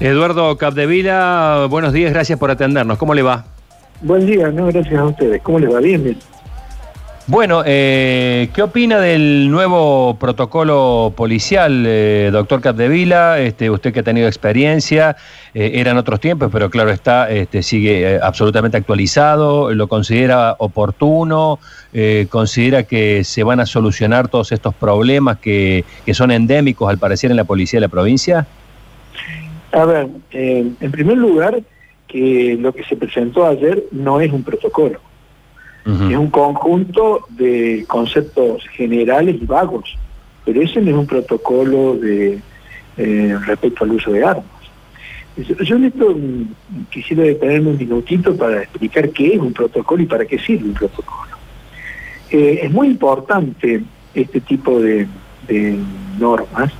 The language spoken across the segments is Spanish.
Eduardo Capdevila, buenos días, gracias por atendernos. ¿Cómo le va? Buen día, no, gracias a ustedes. ¿Cómo les va? Bien, bien. Bueno, eh, ¿qué opina del nuevo protocolo policial, eh, doctor Capdevila? Este, usted que ha tenido experiencia, eh, eran otros tiempos, pero claro está, este, sigue eh, absolutamente actualizado, lo considera oportuno, considera que se van a solucionar todos estos problemas que, que son endémicos al parecer en la policía de la provincia. A ver, eh, en primer lugar, que lo que se presentó ayer no es un protocolo, es un conjunto de conceptos generales y vagos, pero ese no es un protocolo de eh, respecto al uso de armas. Yo en esto mm, quisiera detenerme un minutito para explicar qué es un protocolo y para qué sirve un protocolo. Eh, es muy importante este tipo de, de normas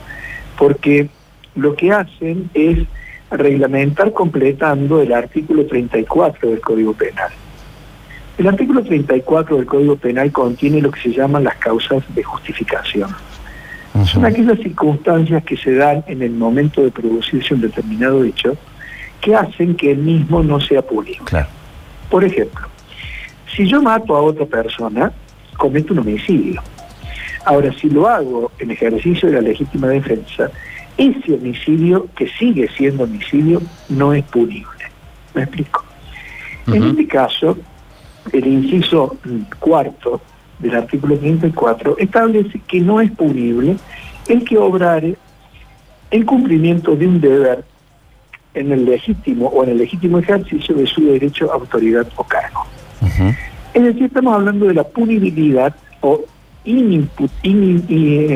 porque lo que hacen es reglamentar completando el artículo 34 del Código Penal. El artículo 34 del Código Penal contiene lo que se llaman las causas de justificación. Son aquellas circunstancias que se dan en el momento de producirse un determinado hecho que hacen que el mismo no sea público. Claro. Por ejemplo, si yo mato a otra persona, cometo un homicidio. Ahora, si lo hago en ejercicio de la legítima defensa, ese homicidio, que sigue siendo homicidio, no es punible. ¿Me explico? En este caso, el inciso cuarto del artículo 54 establece que no es punible el que obrare en cumplimiento de un deber en el legítimo o en el legítimo ejercicio de su derecho, autoridad o cargo. Ujú. Es decir, estamos hablando de la punibilidad o, in-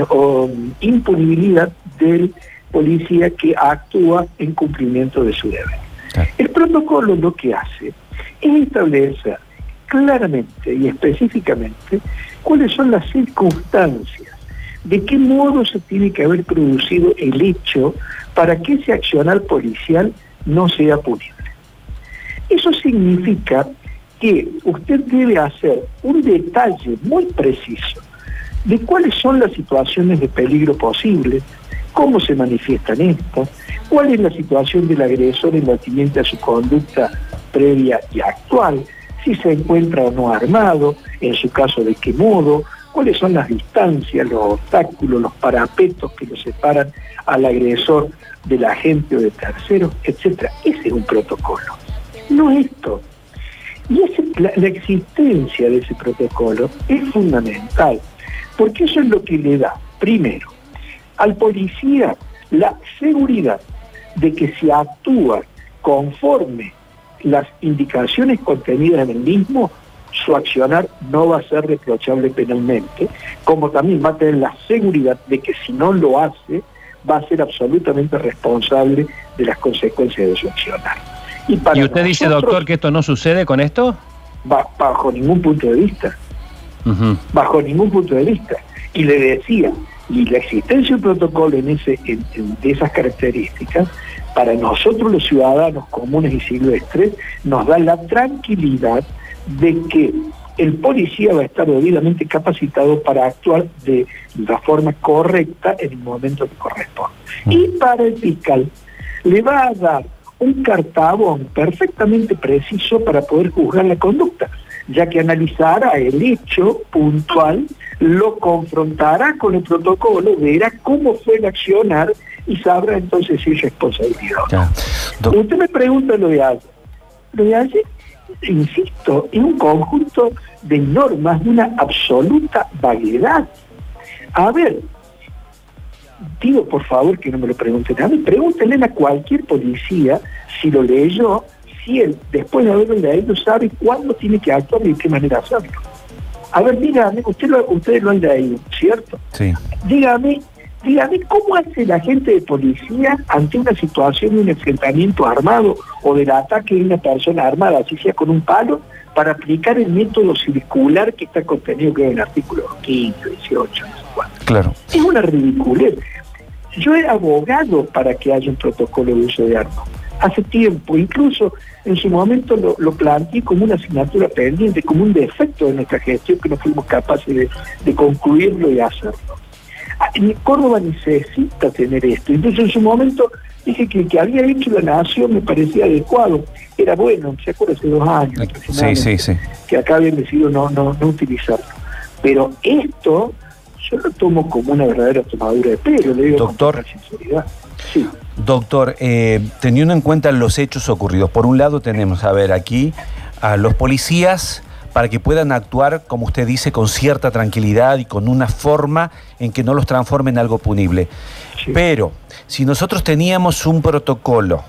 o impunibilidad del policía que actúa en cumplimiento de su deber. Claro. El protocolo lo que hace es establecer claramente y específicamente cuáles son las circunstancias, de qué modo se tiene que haber producido el hecho para que ese accionar policial no sea punible. Eso significa que usted debe hacer un detalle muy preciso de cuáles son las situaciones de peligro posibles, cómo se manifiestan estas, cuál es la situación del agresor en lo atinente a su conducta previa y actual, si se encuentra o no armado, en su caso de qué modo, cuáles son las distancias, los obstáculos, los parapetos que lo separan al agresor del agente o de terceros, etcétera. Ese es un protocolo, no esto. Y ese- la existencia de ese protocolo es fundamental, porque eso es lo que le da, primero, al policía la seguridad de que si actúa conforme las indicaciones contenidas en el mismo, su accionar no va a ser reprochable penalmente, como también va a tener la seguridad de que si no lo hace, va a ser absolutamente responsable de las consecuencias de su accionar. para ¿Y usted dice, doctor, que esto no sucede con esto? ba- bajo ningún punto de vista Bajo ningún punto de vista. Y le decía, y la existencia de un protocolo en ese, en- en- de esas características, para nosotros los ciudadanos comunes y silvestres, nos da la tranquilidad de que el policía va a estar debidamente capacitado para actuar de la forma correcta en el momento que corresponde. Y para el fiscal le va a dar un cartabón perfectamente preciso para poder juzgar la conducta, ya que analizará el hecho puntual, lo confrontará con el protocolo, verá cómo fue el accionar y sabrá entonces si es responsabilidad. Doc- Usted me pregunta lo de ayer. Lo de ayer, insisto, es un conjunto de normas de una absoluta vaguedad. A ver, digo por favor que no me lo pregunten a mí, pregúntenle a cualquier policía si lo leyó, él, después de haberlo leído, sabe cuándo tiene que actuar y de qué manera hacerlo. A ver, dígame, usted lo, ustedes lo han leído, ¿cierto? Sí. Dígame, dígame cómo hace la gente de policía ante una situación de un enfrentamiento armado o del ataque de una persona armada, así sea con un palo, para aplicar el método circular que está contenido creo, en el artículo 15, 18, no sé cuánto. Claro. Es una ridiculez. Yo he abogado para que haya un protocolo de uso de armas. Hace tiempo, incluso en su momento lo, lo planteé como una asignatura pendiente, como un defecto de nuestra gestión que no fuimos capaces de, de concluirlo y hacerlo. Ah, Córdoba necesita tener esto. Entonces en su momento dije que el que había hecho la nación me parecía adecuado. Era bueno, se acuerda hace dos años sí, sí, sí. que acá habían decidido no, no, no utilizarlo. Pero esto yo lo tomo como una verdadera tomadura de pelo, le digo Doctor, con sinceridad. Sí. Doctor, eh, teniendo en cuenta los hechos ocurridos, por un lado tenemos, a ver, aquí a los policías para que puedan actuar, como usted dice, con cierta tranquilidad y con una forma en que no los transforme en algo punible. Pero si nosotros teníamos un protocolo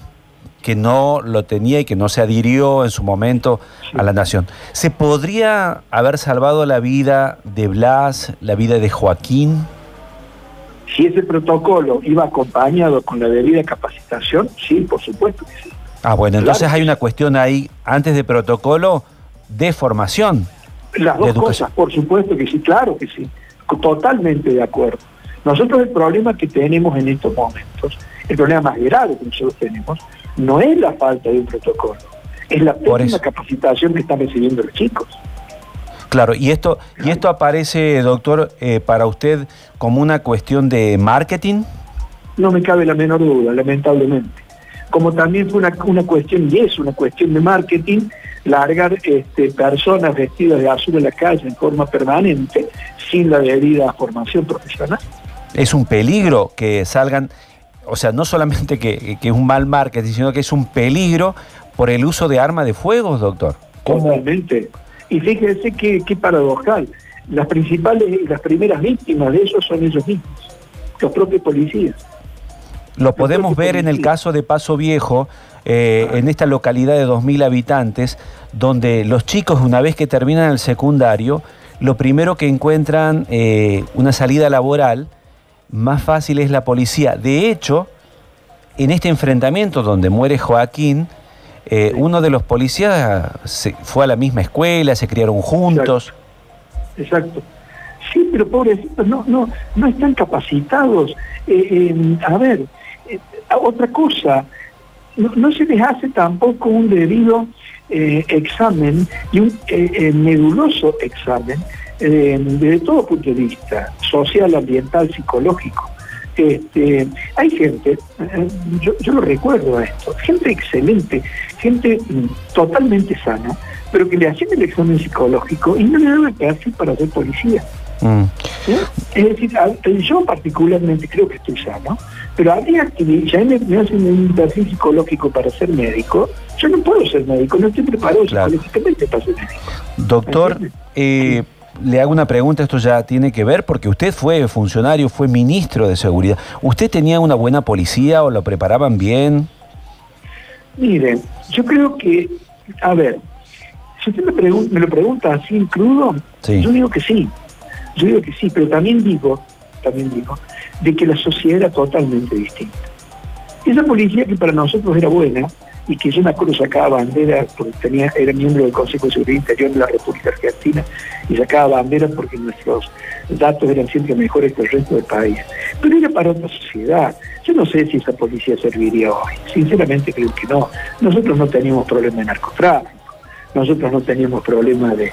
que no lo tenía y que no se adhirió en su momento a la nación, ¿se podría haber salvado la vida de Blas, la vida de Joaquín? Si ese protocolo iba acompañado con la debida capacitación, sí, por supuesto que sí. Ah, bueno, entonces hay una cuestión ahí, antes de protocolo, de formación. Las dos cosas, por supuesto que sí, claro que sí, totalmente de acuerdo. Nosotros el problema que tenemos en estos momentos, el problema más grave que nosotros tenemos, no es la falta de un protocolo, es la pésima capacitación que están recibiendo los chicos. Claro, y esto, y esto aparece, doctor, eh, para usted como una cuestión de marketing. No me cabe la menor duda, lamentablemente. Como también fue una, una cuestión, y es una cuestión de marketing, largar este, personas vestidas de azul en la calle en forma permanente sin la debida formación profesional. Es un peligro que salgan, o sea, no solamente que, es un mal marketing, sino que es un peligro por el uso de armas de fuego, doctor. Totalmente. Y fíjense qué, qué paradojal. Las principales las primeras víctimas de eso son ellos mismos, los propios policías. Lo podemos ver en el caso de Paso Viejo, eh, en esta localidad de 2.000 habitantes, donde los chicos una vez que terminan el secundario, lo primero que encuentran eh, una salida laboral, más fácil es la policía. De hecho, en este enfrentamiento donde muere Joaquín, eh, uno de los policías se, fue a la misma escuela, se criaron juntos. Exacto. Sí, pero pobrecitos, no, no, no están capacitados. a ver, otra cosa, no, se les hace tampoco un debido eh, examen y un eh, eh, nebuloso examen desde todo punto de vista, social, ambiental, psicológico. Este, hay gente, yo, yo, lo recuerdo a esto, gente excelente, gente mm, totalmente sana, pero que le hacen el examen psicológico y no le dan el perfil para ser policía. Mm. Es decir, yo particularmente creo que estoy sano, pero habría que, ya me, me hacen un perfil psicológico para ser médico, yo no puedo ser médico, no estoy preparado psicológicamente para ser médico. Doctor, eh, le hago una pregunta, esto ya tiene que ver, porque usted fue funcionario, fue ministro de Seguridad. ¿Usted tenía una buena policía o lo preparaban bien? Miren, yo creo que, a ver, si usted me, me lo pregunta así en crudo, yo digo que sí. Yo digo que sí, pero también digo, también digo, de que la sociedad era totalmente distinta. Esa policía que para nosotros era buena, y que me acuerdo sacaba bandera porque tenía, era miembro del Consejo de Seguridad Interior de la República Argentina y sacaba bandera porque nuestros datos eran siempre mejores que el resto del país. Pero era para otra sociedad. Yo no sé si esa policía serviría hoy. Sinceramente creo que no. Nosotros no teníamos problema de narcotráfico. Nosotros no teníamos problemas de,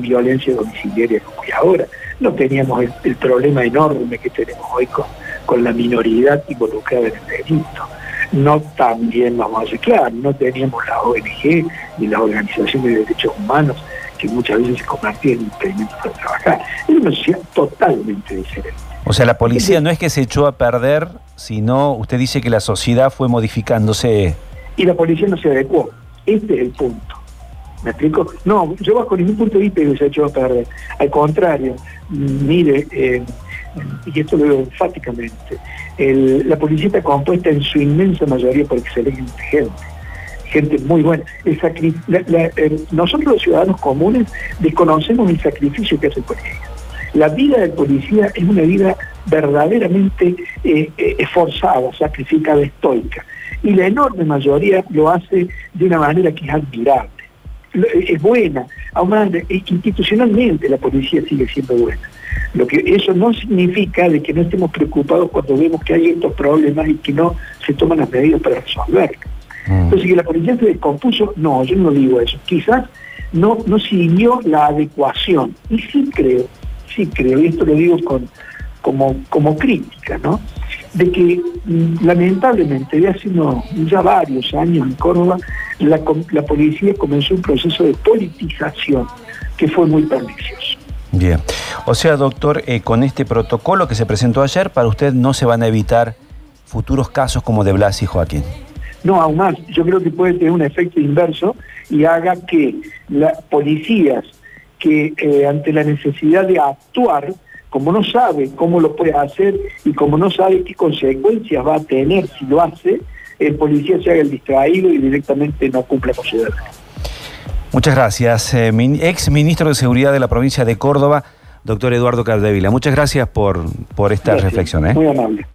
violencia domiciliaria como hay ahora. No teníamos el, problema enorme que tenemos hoy con, con la minoridad involucrada en el delito. No también, vamos a decir, claro, no teníamos la ONG ni las organizaciones de derechos humanos que muchas veces se convertían en impedimentos para trabajar. Era una sociedad totalmente diferente. O sea, la policía no es que se echó a perder, sino usted dice que la sociedad fue modificándose. Y la policía no se adecuó. Este es el punto. ¿Me explico? No, yo bajo ningún punto de vista que se echó a perder. Al contrario, mire, eh, y esto lo digo enfáticamente, la policía está compuesta en su inmensa mayoría por excelente gente, gente muy buena. nosotros los ciudadanos comunes desconocemos el sacrificio que hace el policía. La vida del policía es una vida verdaderamente eh, eh, esforzada, sacrificada, estoica. Y la enorme mayoría lo hace de una manera que es admirable es buena, aún institucionalmente la policía sigue siendo buena. Lo que eso no significa de que no estemos preocupados cuando vemos que hay estos problemas y que no se toman las medidas para resolver. Mm. Entonces que la policía se descompuso, no, yo no digo eso. Quizás no, no siguió la adecuación. Y sí creo, sí creo, y esto lo digo con, como, como crítica, ¿no? De que mm, lamentablemente de hace unos, ya varios años en Córdoba la, la policía comenzó un proceso de politización que fue muy pernicioso. Bien, o sea, doctor, eh, con este protocolo que se presentó ayer, para usted no se van a evitar futuros casos como de Blas y Joaquín. No, aún más, yo creo que puede tener un efecto inverso y haga que las policías que eh, ante la necesidad de actuar, como no sabe cómo lo puede hacer y como no sabe qué consecuencias va a tener si lo hace, el policía se haga el distraído y directamente no cumpla con su deber. Muchas gracias. Eh, ex ministro de Seguridad de la provincia de Córdoba, doctor Eduardo Caldevila. Muchas gracias por, por esta reflexión. ¿eh? Muy amable.